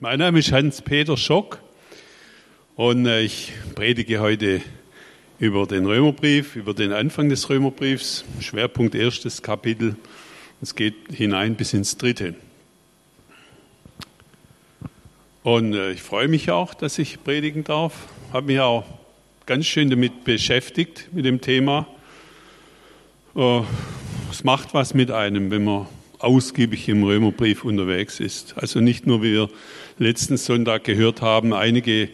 Mein Name ist Hans-Peter Schock und äh, ich predige heute über den Römerbrief, über den Anfang des Römerbriefs, Schwerpunkt erstes Kapitel. Es geht hinein bis ins dritte. Und äh, ich freue mich auch, dass ich predigen darf. Habe mich auch ganz schön damit beschäftigt, mit dem Thema. Äh, es macht was mit einem, wenn man ausgiebig im Römerbrief unterwegs ist. Also nicht nur, wie wir letzten Sonntag gehört haben, einige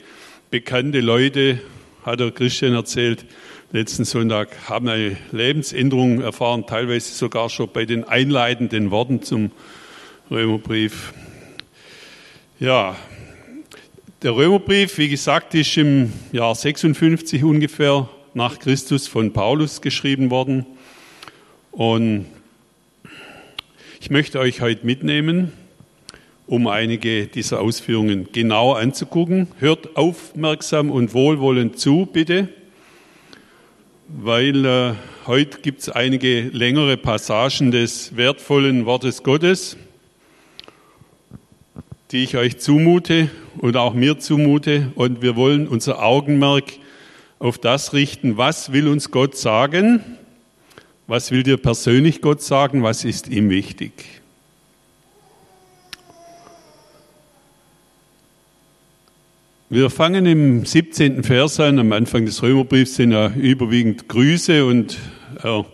bekannte Leute, hat der Christian erzählt, letzten Sonntag haben eine Lebensänderung erfahren, teilweise sogar schon bei den einleitenden Worten zum Römerbrief. Ja, der Römerbrief, wie gesagt, ist im Jahr 56 ungefähr nach Christus von Paulus geschrieben worden. Und ich möchte euch heute mitnehmen, um einige dieser Ausführungen genau anzugucken. Hört aufmerksam und wohlwollend zu, bitte, weil äh, heute gibt es einige längere Passagen des wertvollen Wortes Gottes, die ich euch zumute und auch mir zumute. Und wir wollen unser Augenmerk auf das richten, was will uns Gott sagen was will dir persönlich Gott sagen? Was ist ihm wichtig? Wir fangen im 17. Vers an. Am Anfang des Römerbriefs sind ja überwiegend Grüße und er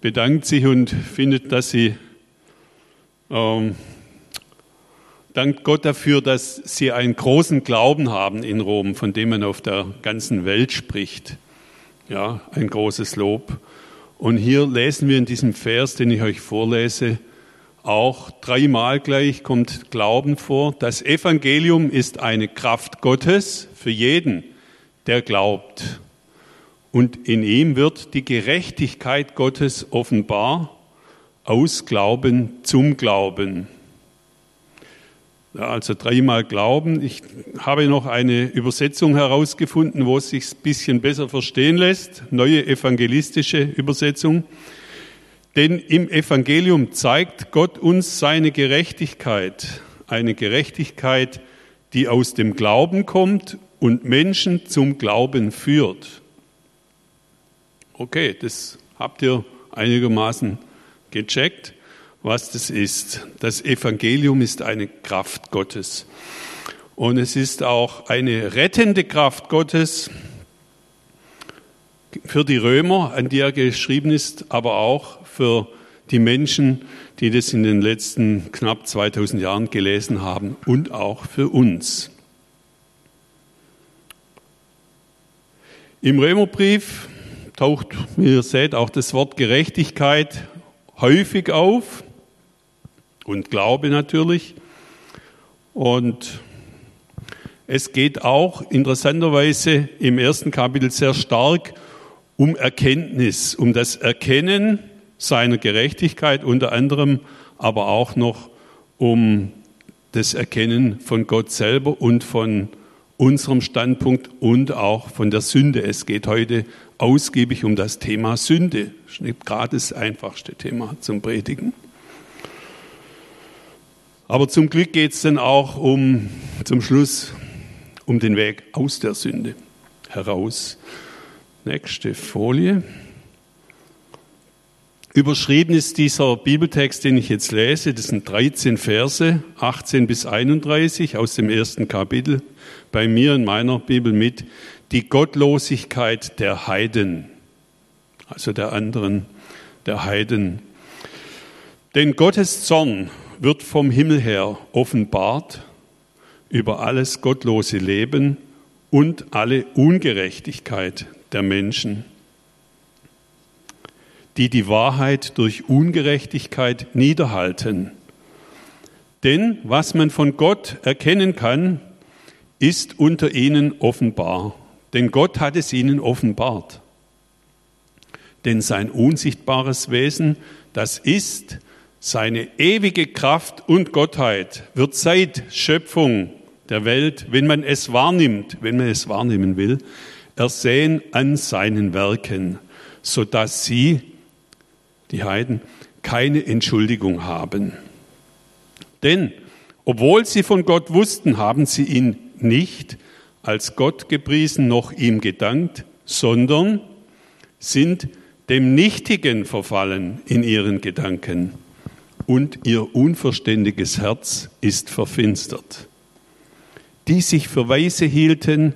bedankt sich und findet, dass sie ähm, dankt Gott dafür, dass sie einen großen Glauben haben in Rom, von dem man auf der ganzen Welt spricht. Ja, ein großes Lob. Und hier lesen wir in diesem Vers, den ich euch vorlese, auch dreimal gleich kommt Glauben vor. Das Evangelium ist eine Kraft Gottes für jeden, der glaubt. Und in ihm wird die Gerechtigkeit Gottes offenbar aus Glauben zum Glauben. Also dreimal Glauben. Ich habe noch eine Übersetzung herausgefunden, wo es sich ein bisschen besser verstehen lässt. Neue evangelistische Übersetzung. Denn im Evangelium zeigt Gott uns seine Gerechtigkeit. Eine Gerechtigkeit, die aus dem Glauben kommt und Menschen zum Glauben führt. Okay, das habt ihr einigermaßen gecheckt was das ist. Das Evangelium ist eine Kraft Gottes. Und es ist auch eine rettende Kraft Gottes für die Römer, an die er geschrieben ist, aber auch für die Menschen, die das in den letzten knapp 2000 Jahren gelesen haben und auch für uns. Im Römerbrief taucht, wie ihr seht, auch das Wort Gerechtigkeit häufig auf und Glaube natürlich. Und es geht auch interessanterweise im ersten Kapitel sehr stark um Erkenntnis, um das Erkennen seiner Gerechtigkeit unter anderem, aber auch noch um das Erkennen von Gott selber und von unserem Standpunkt und auch von der Sünde. Es geht heute ausgiebig um das Thema Sünde. Gerade das einfachste Thema zum Predigen. Aber zum Glück geht es dann auch um, zum Schluss um den Weg aus der Sünde heraus. Nächste Folie. Überschrieben ist dieser Bibeltext, den ich jetzt lese. Das sind 13 Verse, 18 bis 31 aus dem ersten Kapitel. Bei mir in meiner Bibel mit die Gottlosigkeit der Heiden, also der anderen, der Heiden. Denn Gottes Zorn wird vom Himmel her offenbart über alles gottlose Leben und alle Ungerechtigkeit der Menschen, die die Wahrheit durch Ungerechtigkeit niederhalten. Denn was man von Gott erkennen kann, ist unter ihnen offenbar. Denn Gott hat es ihnen offenbart. Denn sein unsichtbares Wesen, das ist, seine ewige Kraft und Gottheit wird seit Schöpfung der Welt, wenn man es wahrnimmt, wenn man es wahrnehmen will, ersehen an seinen Werken, so dass sie, die Heiden, keine Entschuldigung haben. Denn Obwohl sie von Gott wussten, haben sie ihn nicht als Gott gepriesen noch ihm gedankt, sondern sind dem Nichtigen verfallen in ihren Gedanken und ihr unverständiges Herz ist verfinstert. Die sich für Weise hielten,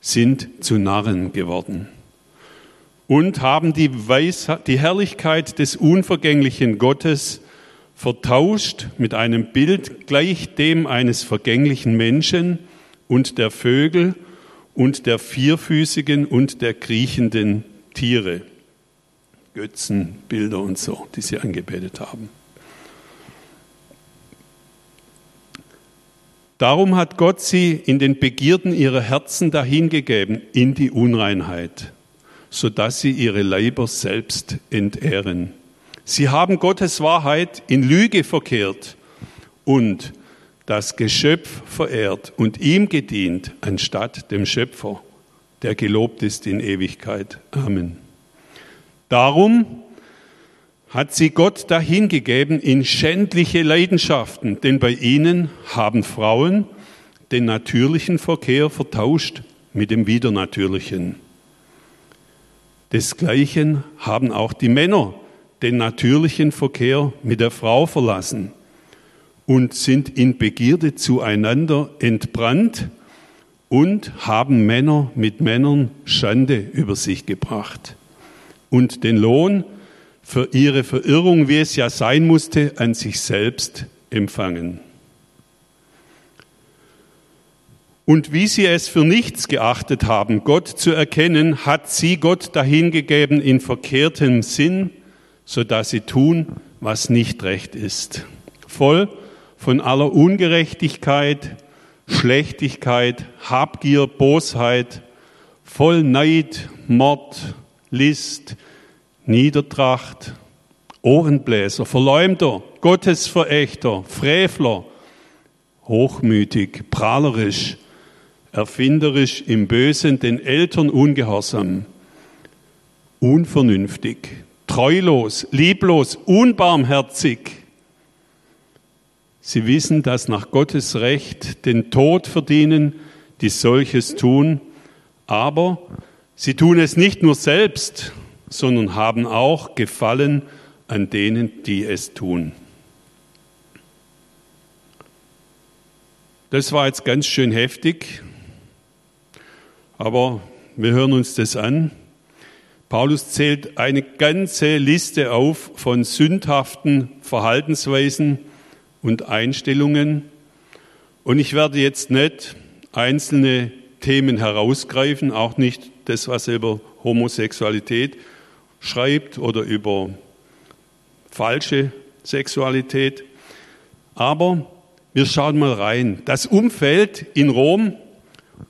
sind zu Narren geworden und haben die, Weisheit, die Herrlichkeit des unvergänglichen Gottes vertauscht mit einem Bild gleich dem eines vergänglichen Menschen und der Vögel und der vierfüßigen und der kriechenden Tiere. Götzen, Bilder und so, die sie angebetet haben. Darum hat Gott sie in den Begierden ihrer Herzen dahingegeben, in die Unreinheit, sodass sie ihre Leiber selbst entehren. Sie haben Gottes Wahrheit in Lüge verkehrt und das Geschöpf verehrt und ihm gedient, anstatt dem Schöpfer, der gelobt ist in Ewigkeit. Amen. Darum hat sie Gott dahingegeben in schändliche Leidenschaften, denn bei ihnen haben Frauen den natürlichen Verkehr vertauscht mit dem widernatürlichen. Desgleichen haben auch die Männer den natürlichen Verkehr mit der Frau verlassen und sind in Begierde zueinander entbrannt und haben Männer mit Männern Schande über sich gebracht und den Lohn für ihre Verirrung, wie es ja sein musste, an sich selbst empfangen. Und wie sie es für nichts geachtet haben, Gott zu erkennen, hat sie Gott dahingegeben in verkehrtem Sinn, so dass sie tun, was nicht recht ist. Voll von aller Ungerechtigkeit, Schlechtigkeit, Habgier, Bosheit, voll Neid, Mord, List, Niedertracht, Ohrenbläser, Verleumder, Gottesverächter, Frevler, hochmütig, prahlerisch, erfinderisch, im Bösen, den Eltern ungehorsam, unvernünftig, treulos, lieblos, unbarmherzig. Sie wissen, dass nach Gottes Recht den Tod verdienen, die solches tun, aber sie tun es nicht nur selbst, sondern haben auch Gefallen an denen, die es tun. Das war jetzt ganz schön heftig, aber wir hören uns das an. Paulus zählt eine ganze Liste auf von sündhaften Verhaltensweisen und Einstellungen. Und ich werde jetzt nicht einzelne Themen herausgreifen, auch nicht das, was über Homosexualität schreibt oder über falsche Sexualität. Aber wir schauen mal rein. Das Umfeld in Rom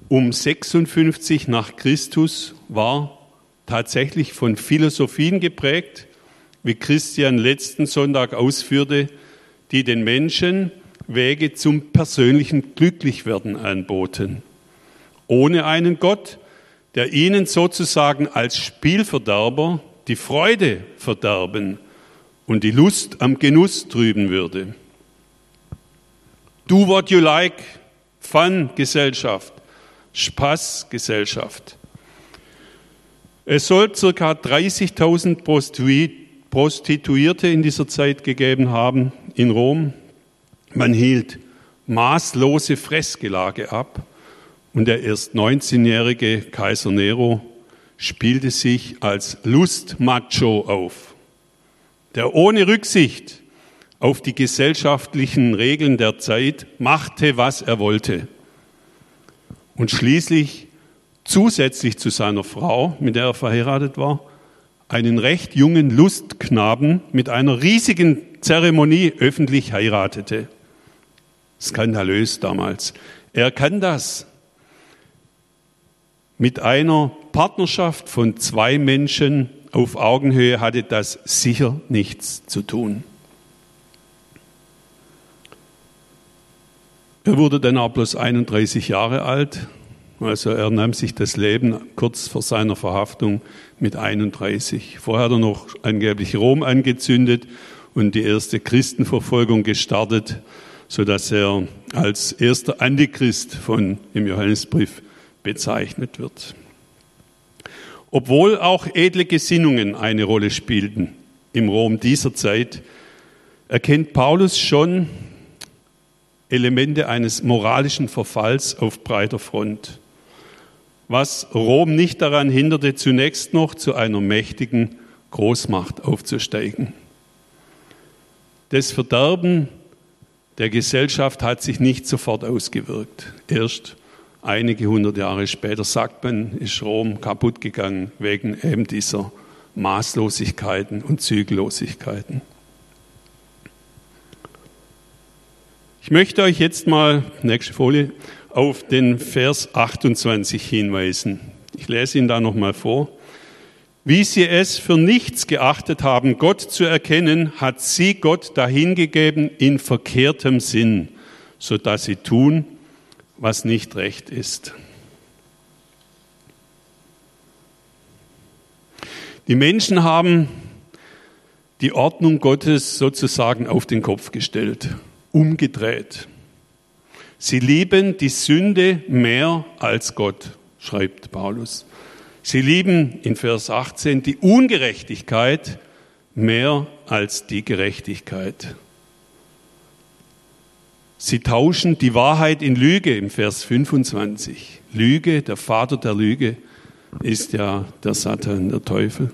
um 56 nach Christus war tatsächlich von Philosophien geprägt, wie Christian letzten Sonntag ausführte, die den Menschen Wege zum persönlichen Glücklichwerden anboten. Ohne einen Gott, der ihnen sozusagen als Spielverderber die Freude verderben und die Lust am Genuss trüben würde. Do what you like, Fun-Gesellschaft, Spaß-Gesellschaft. Es soll ca. 30.000 Prostituierte in dieser Zeit gegeben haben in Rom. Man hielt maßlose Fressgelage ab und der erst 19-jährige Kaiser Nero spielte sich als Lustmacho auf, der ohne Rücksicht auf die gesellschaftlichen Regeln der Zeit machte, was er wollte. Und schließlich zusätzlich zu seiner Frau, mit der er verheiratet war, einen recht jungen Lustknaben mit einer riesigen Zeremonie öffentlich heiratete. Skandalös damals. Er kann das. Mit einer Partnerschaft von zwei Menschen auf Augenhöhe hatte das sicher nichts zu tun. Er wurde dann auch bloß 31 Jahre alt, also er nahm sich das Leben kurz vor seiner Verhaftung mit 31. Vorher hat er noch angeblich Rom angezündet und die erste Christenverfolgung gestartet, so dass er als erster Antichrist von im Johannesbrief bezeichnet wird. Obwohl auch edle Gesinnungen eine Rolle spielten im Rom dieser Zeit, erkennt Paulus schon Elemente eines moralischen Verfalls auf breiter Front, was Rom nicht daran hinderte, zunächst noch zu einer mächtigen Großmacht aufzusteigen. Das Verderben der Gesellschaft hat sich nicht sofort ausgewirkt. Erst einige hundert Jahre später sagt man, ist Rom kaputt gegangen wegen eben dieser Maßlosigkeiten und Zügellosigkeiten. Ich möchte euch jetzt mal, nächste Folie, auf den Vers 28 hinweisen. Ich lese ihn da nochmal vor. Wie sie es für nichts geachtet haben, Gott zu erkennen, hat sie Gott dahingegeben in verkehrtem Sinn, so dass sie tun, was nicht recht ist. Die Menschen haben die Ordnung Gottes sozusagen auf den Kopf gestellt, umgedreht. Sie lieben die Sünde mehr als Gott, schreibt Paulus. Sie lieben in Vers 18 die Ungerechtigkeit mehr als die Gerechtigkeit. Sie tauschen die Wahrheit in Lüge im Vers 25. Lüge, der Vater der Lüge, ist ja der Satan, der Teufel.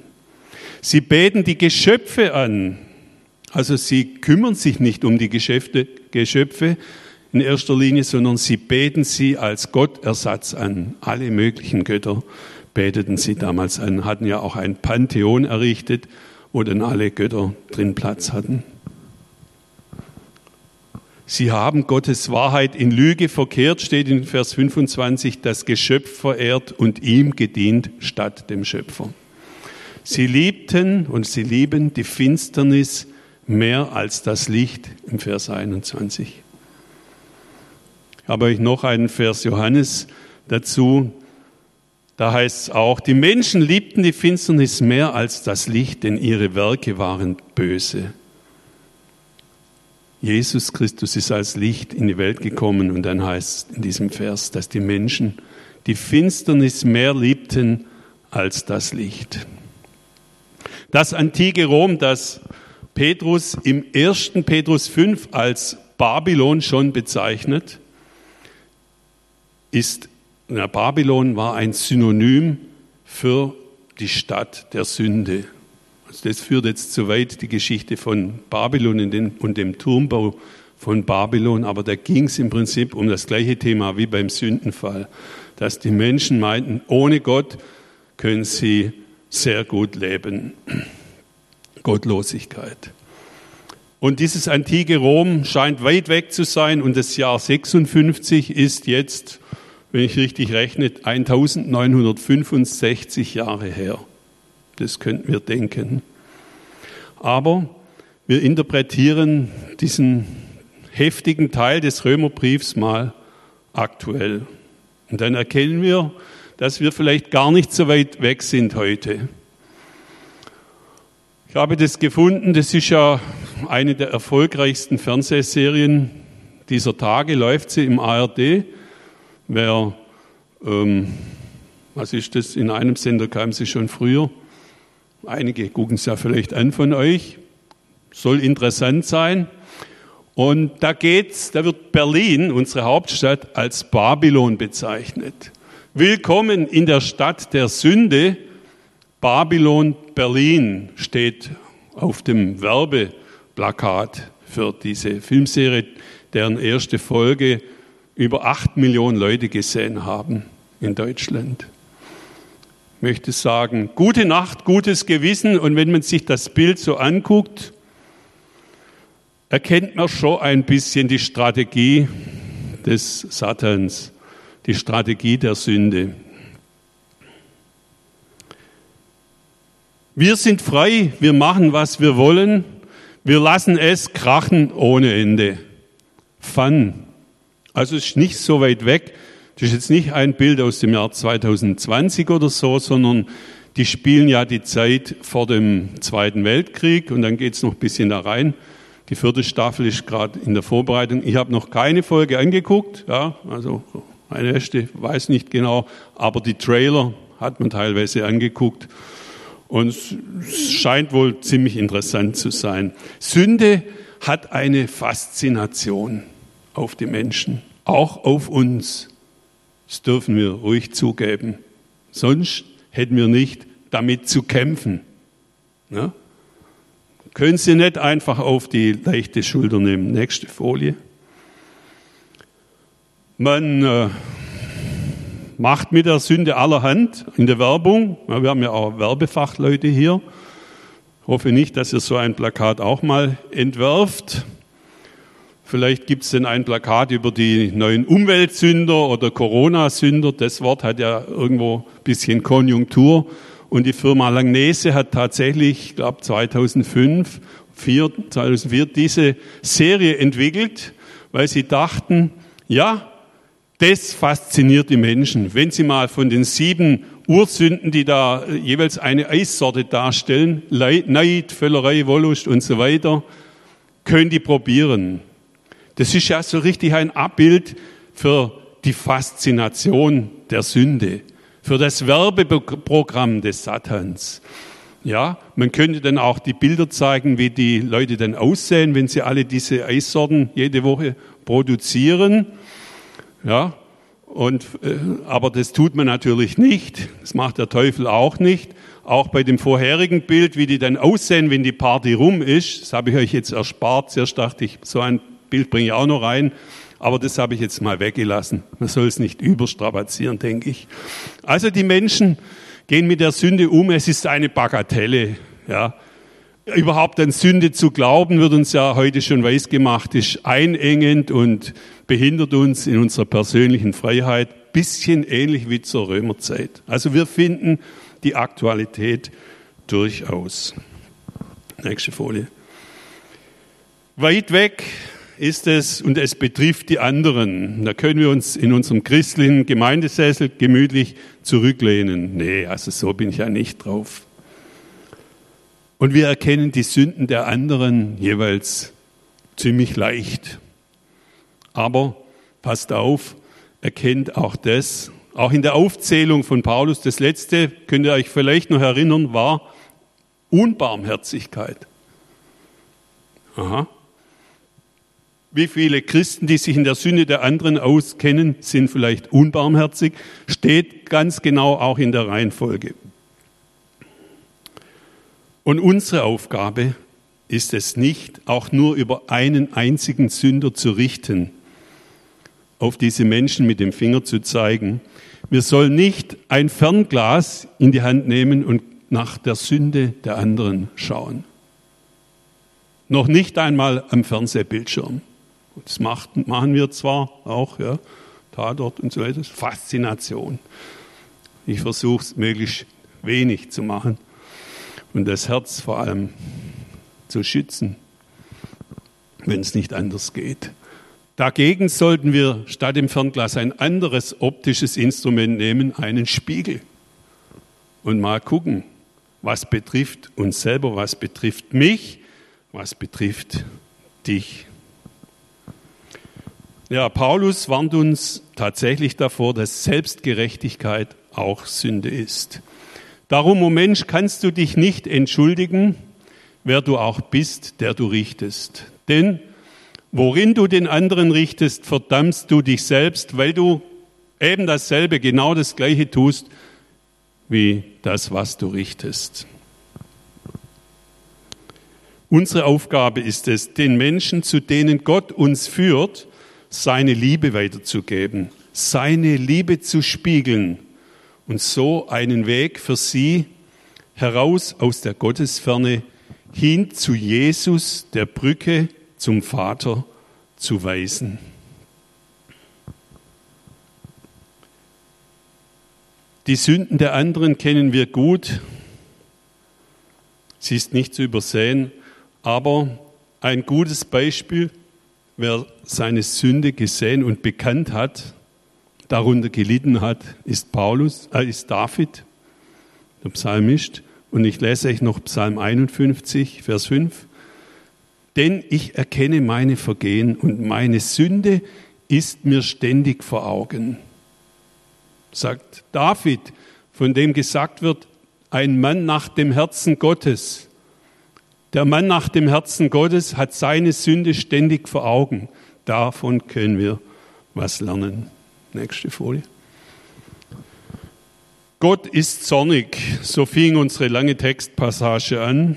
Sie beten die Geschöpfe an. Also sie kümmern sich nicht um die Geschäfte, Geschöpfe in erster Linie, sondern sie beten sie als Gottersatz an. Alle möglichen Götter beteten sie damals an, hatten ja auch ein Pantheon errichtet, wo dann alle Götter drin Platz hatten. Sie haben Gottes Wahrheit in Lüge verkehrt, steht in Vers 25, das Geschöpf verehrt und ihm gedient statt dem Schöpfer. Sie liebten und sie lieben die Finsternis mehr als das Licht im Vers 21. Ich habe euch noch einen Vers Johannes dazu. Da heißt es auch, die Menschen liebten die Finsternis mehr als das Licht, denn ihre Werke waren böse. Jesus Christus ist als Licht in die Welt gekommen und dann heißt es in diesem Vers, dass die Menschen die Finsternis mehr liebten als das Licht. Das antike Rom, das Petrus im 1. Petrus 5 als Babylon schon bezeichnet, ist na, Babylon war ein Synonym für die Stadt der Sünde. Das führt jetzt zu weit, die Geschichte von Babylon und dem Turmbau von Babylon, aber da ging es im Prinzip um das gleiche Thema wie beim Sündenfall, dass die Menschen meinten, ohne Gott können sie sehr gut leben. Gottlosigkeit. Und dieses antike Rom scheint weit weg zu sein und das Jahr 56 ist jetzt wenn ich richtig rechne, 1965 Jahre her. Das könnten wir denken. Aber wir interpretieren diesen heftigen Teil des Römerbriefs mal aktuell. Und dann erkennen wir, dass wir vielleicht gar nicht so weit weg sind heute. Ich habe das gefunden, das ist ja eine der erfolgreichsten Fernsehserien dieser Tage, läuft sie im ARD. Wer, ähm, was ist das, in einem Sender kam sie schon früher. Einige gucken es ja vielleicht an von euch. Soll interessant sein. Und da geht's, da wird Berlin, unsere Hauptstadt, als Babylon bezeichnet. Willkommen in der Stadt der Sünde. Babylon Berlin steht auf dem Werbeplakat für diese Filmserie, deren erste Folge über acht Millionen Leute gesehen haben in Deutschland. Ich möchte sagen, gute Nacht, gutes Gewissen. Und wenn man sich das Bild so anguckt, erkennt man schon ein bisschen die Strategie des Satans, die Strategie der Sünde. Wir sind frei, wir machen, was wir wollen, wir lassen es krachen ohne Ende. Fun, also es ist nicht so weit weg. Das ist jetzt nicht ein Bild aus dem Jahr 2020 oder so, sondern die spielen ja die Zeit vor dem Zweiten Weltkrieg und dann geht es noch ein bisschen da rein. Die vierte Staffel ist gerade in der Vorbereitung. Ich habe noch keine Folge angeguckt, ja, also eine erste weiß nicht genau, aber die Trailer hat man teilweise angeguckt und es scheint wohl ziemlich interessant zu sein. Sünde hat eine Faszination auf die Menschen, auch auf uns. Das dürfen wir ruhig zugeben. Sonst hätten wir nicht damit zu kämpfen. Ja? Können Sie nicht einfach auf die leichte Schulter nehmen. Nächste Folie. Man äh, macht mit der Sünde allerhand in der Werbung. Wir haben ja auch Werbefachleute hier. Ich hoffe nicht, dass ihr so ein Plakat auch mal entwerft. Vielleicht gibt es denn ein Plakat über die neuen Umweltsünder oder Corona-Sünder. Das Wort hat ja irgendwo ein bisschen Konjunktur. Und die Firma Langnese hat tatsächlich, ich glaube 2005, 2004 diese Serie entwickelt, weil sie dachten, ja, das fasziniert die Menschen. Wenn sie mal von den sieben Ursünden, die da jeweils eine Eissorte darstellen, Neid, Völlerei, Wollust und so weiter, können die probieren. Das ist ja so richtig ein Abbild für die Faszination der Sünde für das Werbeprogramm des Satans. Ja, man könnte dann auch die Bilder zeigen, wie die Leute dann aussehen, wenn sie alle diese Eissorten jede Woche produzieren. Ja, und, äh, aber das tut man natürlich nicht. Das macht der Teufel auch nicht. Auch bei dem vorherigen Bild, wie die dann aussehen, wenn die Party rum ist, das habe ich euch jetzt erspart. Zuerst dachte ich, so ein Bild bringe ich auch noch rein. Aber das habe ich jetzt mal weggelassen. Man soll es nicht überstrapazieren, denke ich. Also die Menschen gehen mit der Sünde um. Es ist eine Bagatelle. Ja. Überhaupt an Sünde zu glauben, wird uns ja heute schon weiß gemacht, ist einengend und behindert uns in unserer persönlichen Freiheit. Bisschen ähnlich wie zur Römerzeit. Also wir finden die Aktualität durchaus. Nächste Folie. Weit weg ist es und es betrifft die anderen. Da können wir uns in unserem christlichen Gemeindesessel gemütlich zurücklehnen. Nee, also so bin ich ja nicht drauf. Und wir erkennen die Sünden der anderen jeweils ziemlich leicht. Aber passt auf, erkennt auch das. Auch in der Aufzählung von Paulus, das letzte, könnt ihr euch vielleicht noch erinnern, war Unbarmherzigkeit. Aha, wie viele Christen, die sich in der Sünde der anderen auskennen, sind vielleicht unbarmherzig, steht ganz genau auch in der Reihenfolge. Und unsere Aufgabe ist es nicht, auch nur über einen einzigen Sünder zu richten, auf diese Menschen mit dem Finger zu zeigen. Wir sollen nicht ein Fernglas in die Hand nehmen und nach der Sünde der anderen schauen. Noch nicht einmal am Fernsehbildschirm. Das macht, machen wir zwar auch, ja, Tatort und so weiter. Faszination. Ich versuche es möglichst wenig zu machen und das Herz vor allem zu schützen, wenn es nicht anders geht. Dagegen sollten wir statt dem Fernglas ein anderes optisches Instrument nehmen, einen Spiegel, und mal gucken, was betrifft uns selber, was betrifft mich, was betrifft dich. Ja, Paulus warnt uns tatsächlich davor, dass Selbstgerechtigkeit auch Sünde ist. Darum, o oh Mensch, kannst du dich nicht entschuldigen, wer du auch bist, der du richtest. Denn worin du den anderen richtest, verdammst du dich selbst, weil du eben dasselbe, genau das Gleiche tust, wie das, was du richtest. Unsere Aufgabe ist es, den Menschen, zu denen Gott uns führt, seine Liebe weiterzugeben, seine Liebe zu spiegeln und so einen Weg für sie heraus aus der Gottesferne hin zu Jesus, der Brücke zum Vater, zu weisen. Die Sünden der anderen kennen wir gut. Sie ist nicht zu übersehen, aber ein gutes Beispiel Wer seine Sünde gesehen und bekannt hat, darunter gelitten hat, ist Paulus, äh, ist David, der Psalmist. Und ich lese euch noch Psalm 51, Vers 5. denn ich erkenne meine Vergehen und meine Sünde ist mir ständig vor Augen. Sagt David, von dem gesagt wird, ein Mann nach dem Herzen Gottes. Der Mann nach dem Herzen Gottes hat seine Sünde ständig vor Augen. Davon können wir was lernen. Nächste Folie. Gott ist zornig. So fing unsere lange Textpassage an,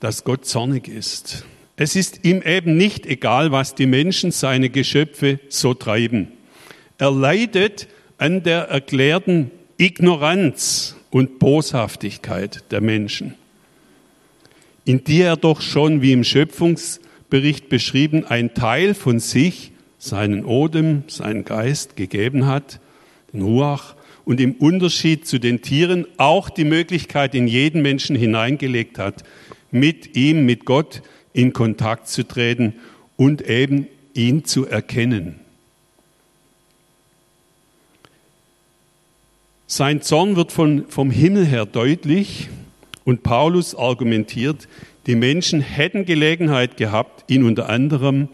dass Gott zornig ist. Es ist ihm eben nicht egal, was die Menschen, seine Geschöpfe, so treiben. Er leidet an der erklärten Ignoranz und Boshaftigkeit der Menschen, in die er doch schon, wie im Schöpfungsbericht beschrieben, ein Teil von sich seinen Odem, seinen Geist gegeben hat, den Ruach, und im Unterschied zu den Tieren auch die Möglichkeit in jeden Menschen hineingelegt hat, mit ihm, mit Gott in Kontakt zu treten und eben ihn zu erkennen. Sein Zorn wird von, vom Himmel her deutlich und Paulus argumentiert, die Menschen hätten Gelegenheit gehabt, ihn unter anderem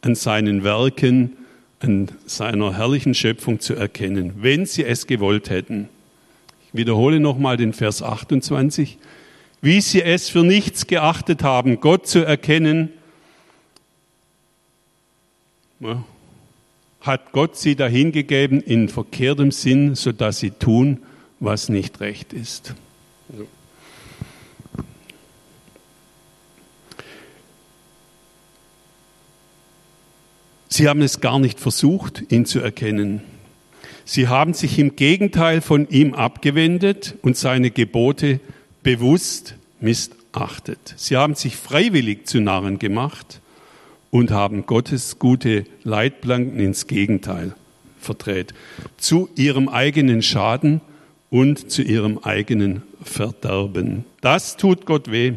an seinen Werken, an seiner herrlichen Schöpfung zu erkennen, wenn sie es gewollt hätten. Ich wiederhole nochmal den Vers 28. Wie sie es für nichts geachtet haben, Gott zu erkennen, hat Gott sie dahingegeben in verkehrtem Sinn, sodass sie tun, was nicht recht ist. Sie haben es gar nicht versucht, ihn zu erkennen. Sie haben sich im Gegenteil von ihm abgewendet und seine Gebote bewusst missachtet. Sie haben sich freiwillig zu Narren gemacht und haben Gottes gute Leitplanken ins Gegenteil verdreht. Zu ihrem eigenen Schaden und zu ihrem eigenen Verderben. Das tut Gott weh.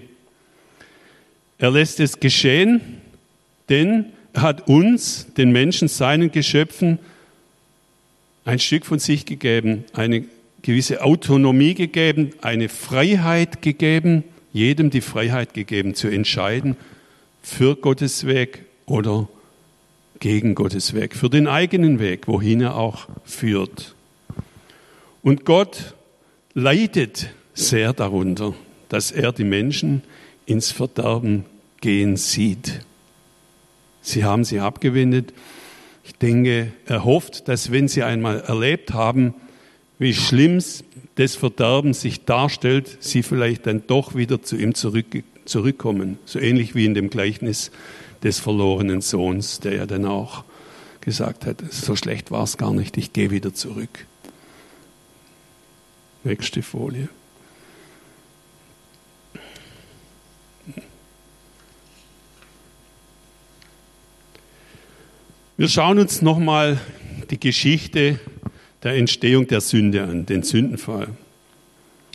Er lässt es geschehen, denn hat uns, den Menschen, seinen Geschöpfen, ein Stück von sich gegeben, eine gewisse Autonomie gegeben, eine Freiheit gegeben, jedem die Freiheit gegeben zu entscheiden für Gottes Weg oder gegen Gottes Weg, für den eigenen Weg, wohin er auch führt. Und Gott leidet sehr darunter, dass er die Menschen ins Verderben gehen sieht. Sie haben sie abgewendet. Ich denke, er hofft, dass wenn sie einmal erlebt haben, wie schlimm das Verderben sich darstellt, sie vielleicht dann doch wieder zu ihm zurück, zurückkommen. So ähnlich wie in dem Gleichnis des verlorenen Sohns, der ja dann auch gesagt hat, so schlecht war es gar nicht, ich gehe wieder zurück. Nächste Folie. Wir schauen uns nochmal die Geschichte der Entstehung der Sünde an, den Sündenfall.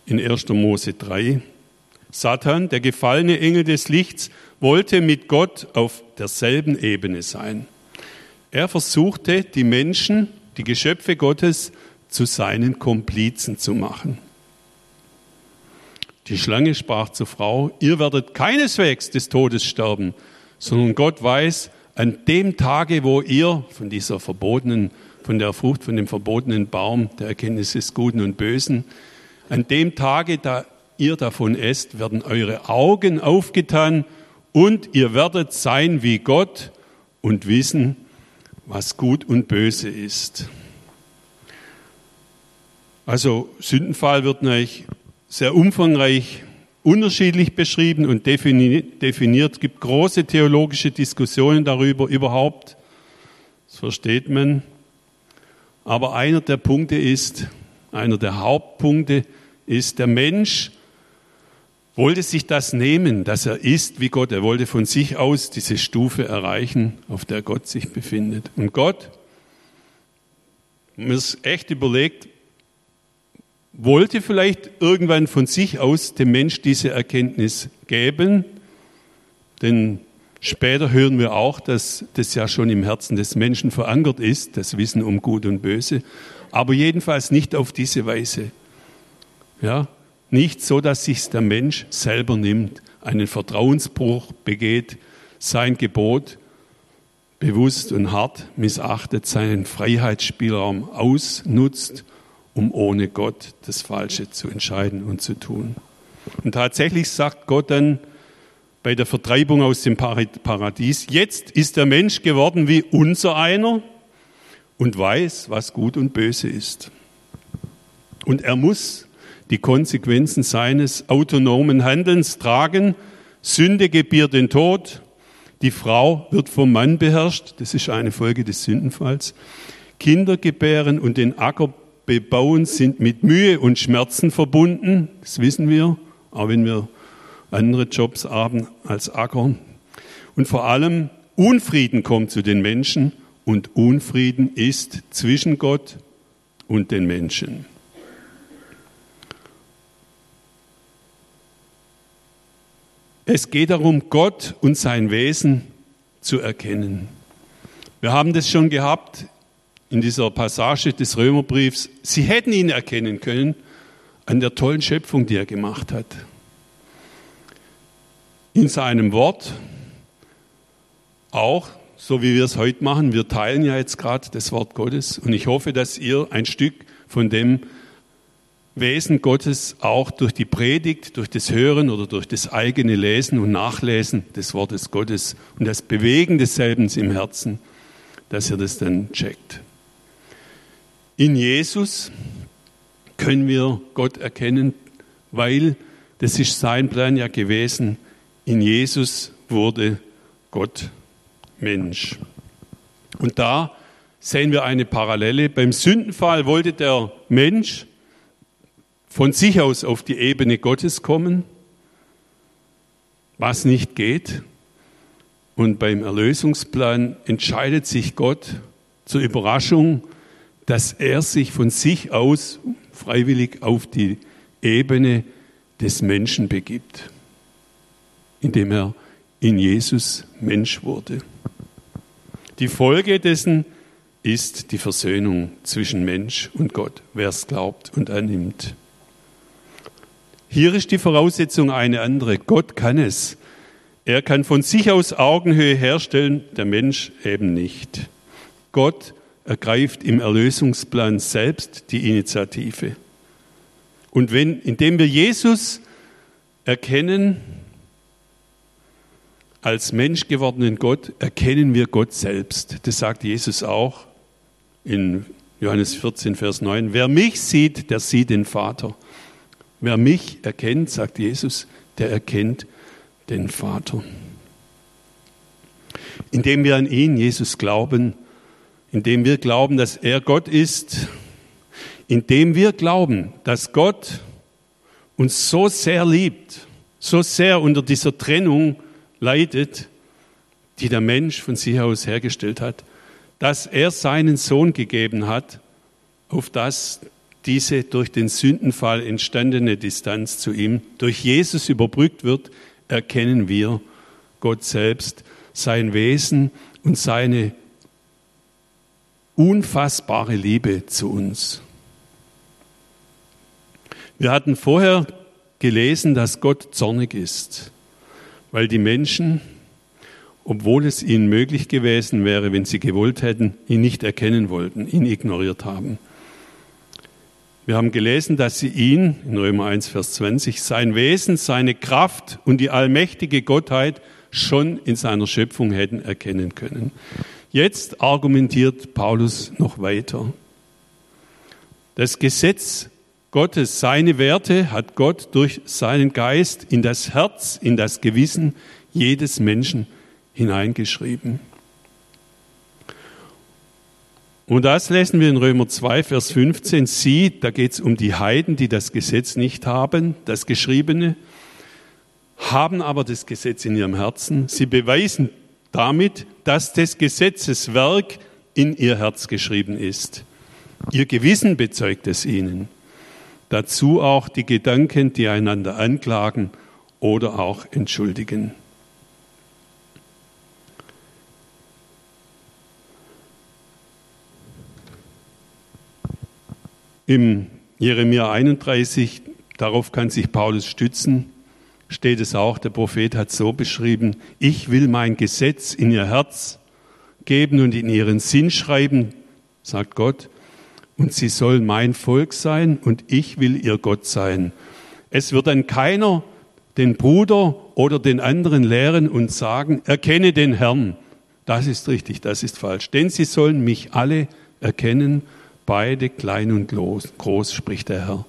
In 1. Mose 3. Satan, der gefallene Engel des Lichts, wollte mit Gott auf derselben Ebene sein. Er versuchte, die Menschen, die Geschöpfe Gottes, zu seinen Komplizen zu machen. Die Schlange sprach zur Frau, ihr werdet keineswegs des Todes sterben, sondern Gott weiß, an dem Tage, wo ihr von dieser verbotenen, von der Frucht, von dem verbotenen Baum der Erkenntnis des Guten und Bösen, an dem Tage, da ihr davon esst, werden eure Augen aufgetan und ihr werdet sein wie Gott und wissen, was gut und böse ist. Also Sündenfall wird natürlich sehr umfangreich unterschiedlich beschrieben und definiert. Es gibt große theologische Diskussionen darüber überhaupt. Das versteht man. Aber einer der Punkte ist, einer der Hauptpunkte ist, der Mensch wollte sich das nehmen, dass er ist wie Gott. Er wollte von sich aus diese Stufe erreichen, auf der Gott sich befindet. Und Gott, man es echt überlegt, wollte vielleicht irgendwann von sich aus dem Mensch diese Erkenntnis geben, denn später hören wir auch, dass das ja schon im Herzen des Menschen verankert ist, das Wissen um Gut und Böse, aber jedenfalls nicht auf diese Weise. Ja, nicht so, dass sich der Mensch selber nimmt, einen Vertrauensbruch begeht, sein Gebot bewusst und hart missachtet, seinen Freiheitsspielraum ausnutzt, um ohne Gott das Falsche zu entscheiden und zu tun. Und tatsächlich sagt Gott dann bei der Vertreibung aus dem Paradies, jetzt ist der Mensch geworden wie unser einer und weiß, was gut und böse ist. Und er muss die Konsequenzen seines autonomen Handelns tragen. Sünde gebiert den Tod. Die Frau wird vom Mann beherrscht. Das ist eine Folge des Sündenfalls. Kinder gebären und den Acker bebauen sind mit Mühe und Schmerzen verbunden. Das wissen wir, auch wenn wir andere Jobs haben als Acker. Und vor allem Unfrieden kommt zu den Menschen und Unfrieden ist zwischen Gott und den Menschen. Es geht darum, Gott und sein Wesen zu erkennen. Wir haben das schon gehabt in dieser Passage des Römerbriefs. Sie hätten ihn erkennen können an der tollen Schöpfung, die er gemacht hat. In seinem Wort, auch so wie wir es heute machen. Wir teilen ja jetzt gerade das Wort Gottes und ich hoffe, dass ihr ein Stück von dem Wesen Gottes auch durch die Predigt, durch das Hören oder durch das eigene Lesen und Nachlesen des Wortes Gottes und das Bewegen desselben im Herzen, dass ihr das dann checkt. In Jesus können wir Gott erkennen, weil das ist sein Plan ja gewesen. In Jesus wurde Gott Mensch. Und da sehen wir eine Parallele. Beim Sündenfall wollte der Mensch von sich aus auf die Ebene Gottes kommen, was nicht geht. Und beim Erlösungsplan entscheidet sich Gott zur Überraschung, dass er sich von sich aus freiwillig auf die Ebene des Menschen begibt, indem er in Jesus Mensch wurde. Die Folge dessen ist die Versöhnung zwischen Mensch und Gott, wer es glaubt und annimmt. Hier ist die Voraussetzung eine andere. Gott kann es. Er kann von sich aus Augenhöhe herstellen, der Mensch eben nicht. Gott ergreift im Erlösungsplan selbst die Initiative. Und wenn, indem wir Jesus erkennen, als Mensch gewordenen Gott, erkennen wir Gott selbst. Das sagt Jesus auch in Johannes 14, Vers 9. Wer mich sieht, der sieht den Vater. Wer mich erkennt, sagt Jesus, der erkennt den Vater. Indem wir an ihn, Jesus, glauben, indem wir glauben, dass er Gott ist, indem wir glauben, dass Gott uns so sehr liebt, so sehr unter dieser Trennung leidet, die der Mensch von sich aus hergestellt hat, dass er seinen Sohn gegeben hat, auf das diese durch den Sündenfall entstandene Distanz zu ihm durch Jesus überbrückt wird, erkennen wir Gott selbst, sein Wesen und seine unfassbare Liebe zu uns. Wir hatten vorher gelesen, dass Gott zornig ist, weil die Menschen, obwohl es ihnen möglich gewesen wäre, wenn sie gewollt hätten, ihn nicht erkennen wollten, ihn ignoriert haben. Wir haben gelesen, dass sie ihn, in Römer 1, Vers 20, sein Wesen, seine Kraft und die allmächtige Gottheit schon in seiner Schöpfung hätten erkennen können. Jetzt argumentiert Paulus noch weiter. Das Gesetz Gottes, seine Werte hat Gott durch seinen Geist in das Herz, in das Gewissen jedes Menschen hineingeschrieben. Und das lesen wir in Römer 2, Vers 15. Sie, da geht es um die Heiden, die das Gesetz nicht haben, das Geschriebene, haben aber das Gesetz in ihrem Herzen. Sie beweisen damit, dass des Gesetzes Werk in ihr Herz geschrieben ist. Ihr Gewissen bezeugt es ihnen. Dazu auch die Gedanken, die einander anklagen oder auch entschuldigen. Im Jeremia 31, darauf kann sich Paulus stützen, steht es auch, der Prophet hat so beschrieben, ich will mein Gesetz in ihr Herz geben und in ihren Sinn schreiben, sagt Gott, und sie soll mein Volk sein und ich will ihr Gott sein. Es wird dann keiner den Bruder oder den anderen lehren und sagen, erkenne den Herrn. Das ist richtig, das ist falsch. Denn sie sollen mich alle erkennen, beide klein und groß, spricht der Herr.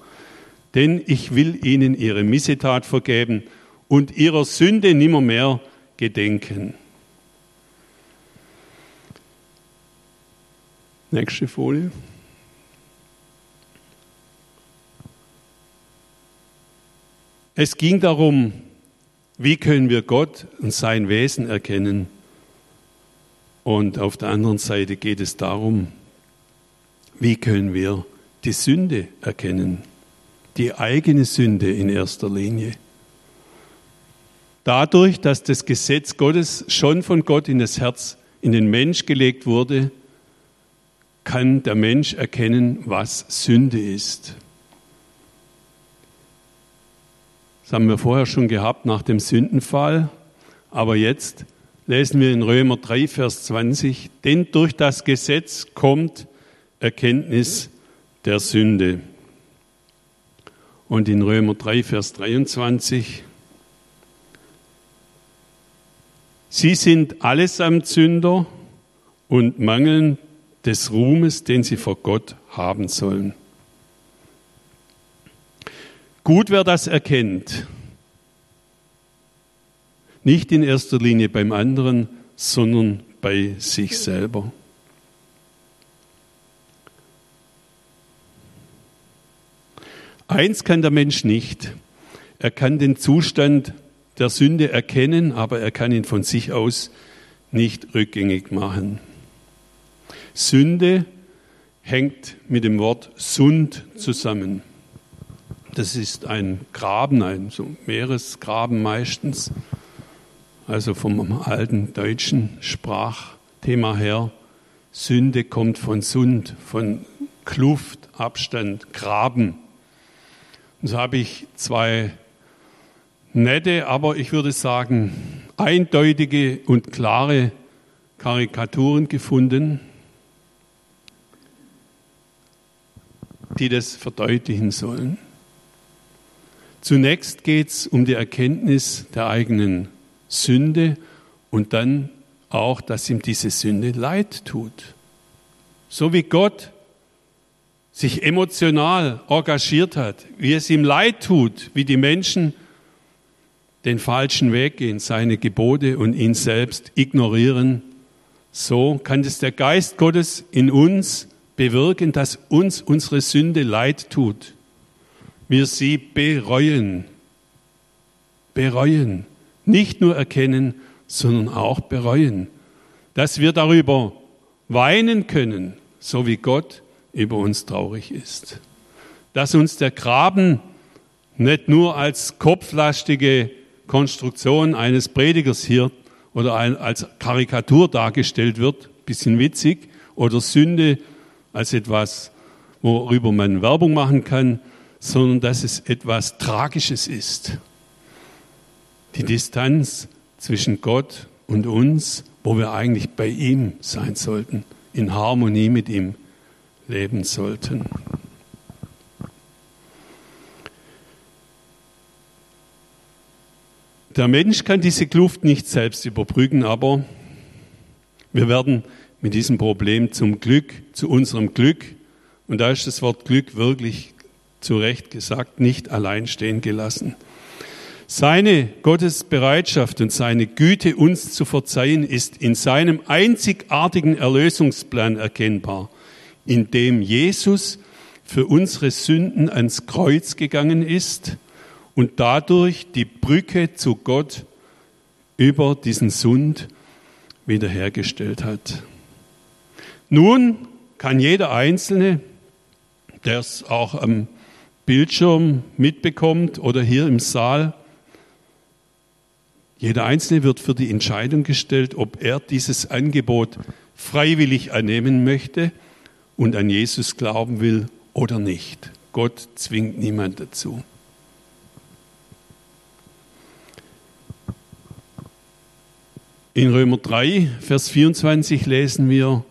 Denn ich will ihnen ihre Missetat vergeben und ihrer Sünde nimmermehr gedenken. Nächste Folie. Es ging darum, wie können wir Gott und sein Wesen erkennen. Und auf der anderen Seite geht es darum, wie können wir die Sünde erkennen, die eigene Sünde in erster Linie. Dadurch, dass das Gesetz Gottes schon von Gott in das Herz, in den Mensch gelegt wurde, kann der Mensch erkennen, was Sünde ist. Das haben wir vorher schon gehabt nach dem Sündenfall. Aber jetzt lesen wir in Römer 3, Vers 20, denn durch das Gesetz kommt Erkenntnis der Sünde. Und in Römer 3, Vers 23, sie sind allesamt Sünder und mangeln des Ruhmes, den sie vor Gott haben sollen. Gut, wer das erkennt. Nicht in erster Linie beim anderen, sondern bei sich selber. Eins kann der Mensch nicht. Er kann den Zustand der Sünde erkennen, aber er kann ihn von sich aus nicht rückgängig machen. Sünde hängt mit dem Wort Sund zusammen. Das ist ein Graben, ein so Meeresgraben meistens, also vom alten deutschen Sprachthema her. Sünde kommt von Sund, von Kluft, Abstand, Graben. Und so habe ich zwei nette, aber ich würde sagen eindeutige und klare Karikaturen gefunden, die das verdeutlichen sollen. Zunächst geht es um die Erkenntnis der eigenen Sünde und dann auch, dass ihm diese Sünde leid tut. So wie Gott sich emotional engagiert hat, wie es ihm leid tut, wie die Menschen den falschen Weg gehen, seine Gebote und ihn selbst ignorieren, so kann es der Geist Gottes in uns bewirken, dass uns unsere Sünde leid tut wir sie bereuen. Bereuen. Nicht nur erkennen, sondern auch bereuen. Dass wir darüber weinen können, so wie Gott über uns traurig ist. Dass uns der Graben nicht nur als kopflastige Konstruktion eines Predigers hier oder als Karikatur dargestellt wird, bisschen witzig, oder Sünde als etwas, worüber man Werbung machen kann, sondern dass es etwas Tragisches ist. Die Distanz zwischen Gott und uns, wo wir eigentlich bei ihm sein sollten, in Harmonie mit ihm leben sollten. Der Mensch kann diese Kluft nicht selbst überbrücken, aber wir werden mit diesem Problem zum Glück, zu unserem Glück, und da ist das Wort Glück wirklich zu Recht gesagt, nicht allein stehen gelassen. Seine Gottesbereitschaft und seine Güte, uns zu verzeihen, ist in seinem einzigartigen Erlösungsplan erkennbar, in dem Jesus für unsere Sünden ans Kreuz gegangen ist und dadurch die Brücke zu Gott über diesen Sund wiederhergestellt hat. Nun kann jeder Einzelne, der es auch am Bildschirm mitbekommt oder hier im Saal. Jeder Einzelne wird für die Entscheidung gestellt, ob er dieses Angebot freiwillig annehmen möchte und an Jesus glauben will oder nicht. Gott zwingt niemand dazu. In Römer 3, Vers 24 lesen wir,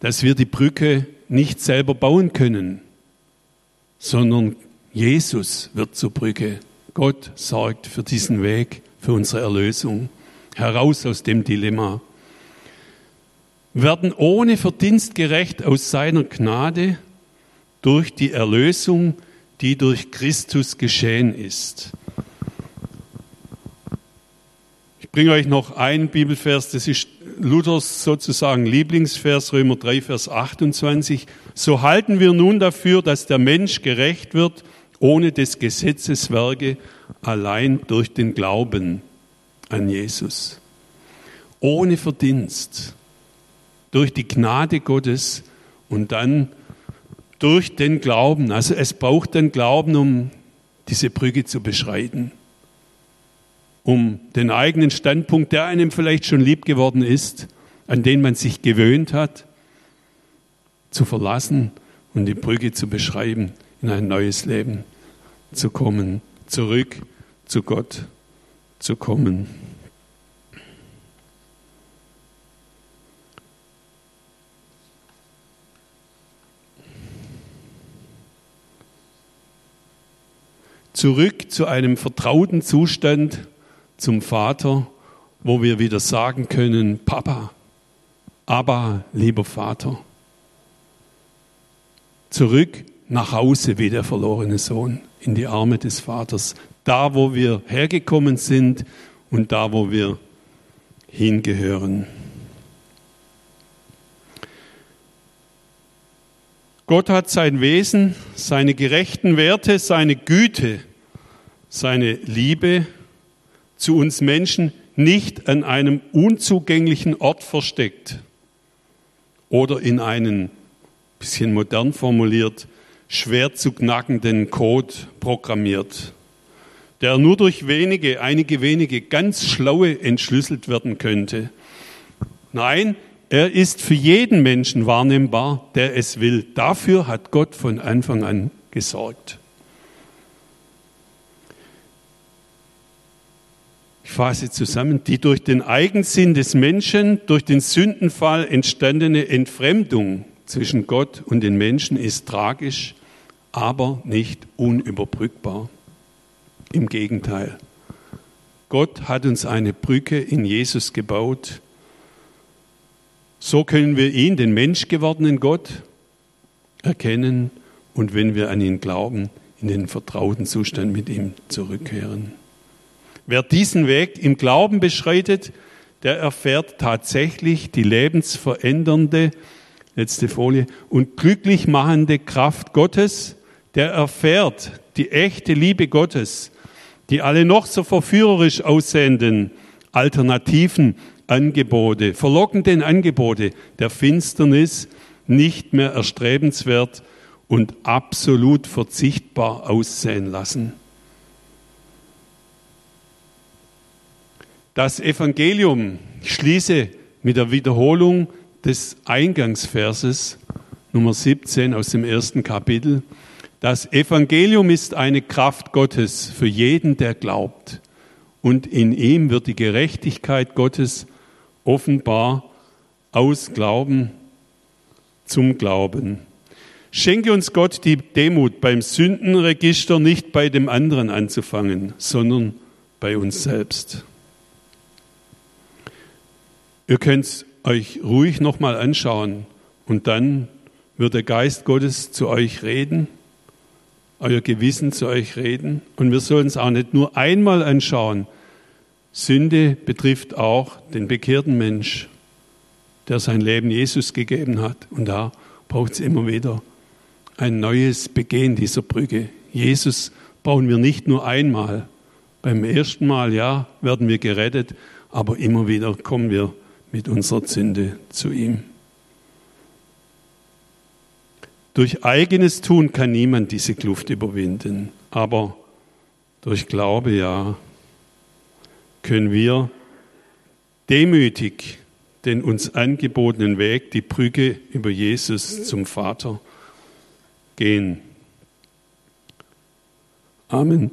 dass wir die Brücke nicht selber bauen können, sondern Jesus wird zur Brücke. Gott sorgt für diesen Weg, für unsere Erlösung. Heraus aus dem Dilemma. Werden ohne Verdienst gerecht aus seiner Gnade durch die Erlösung, die durch Christus geschehen ist. Ich bringe euch noch einen Bibelvers, das ist Luthers sozusagen Lieblingsvers, Römer 3, Vers 28. So halten wir nun dafür, dass der Mensch gerecht wird, ohne des Gesetzes Werke, allein durch den Glauben an Jesus. Ohne Verdienst, durch die Gnade Gottes und dann durch den Glauben. Also es braucht den Glauben, um diese Brücke zu beschreiten, um den eigenen Standpunkt, der einem vielleicht schon lieb geworden ist, an den man sich gewöhnt hat, zu verlassen und die Brücke zu beschreiben, in ein neues Leben zu kommen, zurück zu Gott zu kommen. Zurück zu einem vertrauten Zustand zum Vater, wo wir wieder sagen können, Papa, aber lieber Vater. Zurück nach Hause wie der verlorene Sohn in die Arme des Vaters, da wo wir hergekommen sind und da wo wir hingehören. Gott hat sein Wesen, seine gerechten Werte, seine Güte, seine Liebe zu uns Menschen nicht an einem unzugänglichen Ort versteckt oder in einen, bisschen modern formuliert, schwer zu knackenden Code programmiert, der nur durch wenige, einige wenige ganz schlaue entschlüsselt werden könnte. Nein, er ist für jeden Menschen wahrnehmbar, der es will. Dafür hat Gott von Anfang an gesorgt. Ich fasse zusammen, die durch den Eigensinn des Menschen, durch den Sündenfall entstandene Entfremdung zwischen Gott und den Menschen ist tragisch, aber nicht unüberbrückbar. Im Gegenteil. Gott hat uns eine Brücke in Jesus gebaut. So können wir ihn, den menschgewordenen Gott, erkennen und wenn wir an ihn glauben, in den vertrauten Zustand mit ihm zurückkehren. Wer diesen Weg im Glauben beschreitet, der erfährt tatsächlich die lebensverändernde letzte Folie, und glücklich machende Kraft Gottes, der erfährt die echte Liebe Gottes, die alle noch so verführerisch aussehenden alternativen Angebote, verlockenden Angebote der Finsternis nicht mehr erstrebenswert und absolut verzichtbar aussehen lassen. Das Evangelium, ich schließe mit der Wiederholung des Eingangsverses Nummer 17 aus dem ersten Kapitel. Das Evangelium ist eine Kraft Gottes für jeden, der glaubt. Und in ihm wird die Gerechtigkeit Gottes offenbar aus Glauben zum Glauben. Schenke uns Gott die Demut, beim Sündenregister nicht bei dem anderen anzufangen, sondern bei uns selbst. Ihr könnt euch ruhig nochmal anschauen und dann wird der Geist Gottes zu euch reden, euer Gewissen zu euch reden und wir sollen es auch nicht nur einmal anschauen. Sünde betrifft auch den bekehrten Mensch, der sein Leben Jesus gegeben hat und da braucht es immer wieder ein neues Begehen dieser Brücke. Jesus bauen wir nicht nur einmal. Beim ersten Mal, ja, werden wir gerettet, aber immer wieder kommen wir mit unserer Sünde zu ihm. Durch eigenes Tun kann niemand diese Kluft überwinden, aber durch Glaube ja können wir demütig den uns angebotenen Weg, die Brücke über Jesus zum Vater gehen. Amen.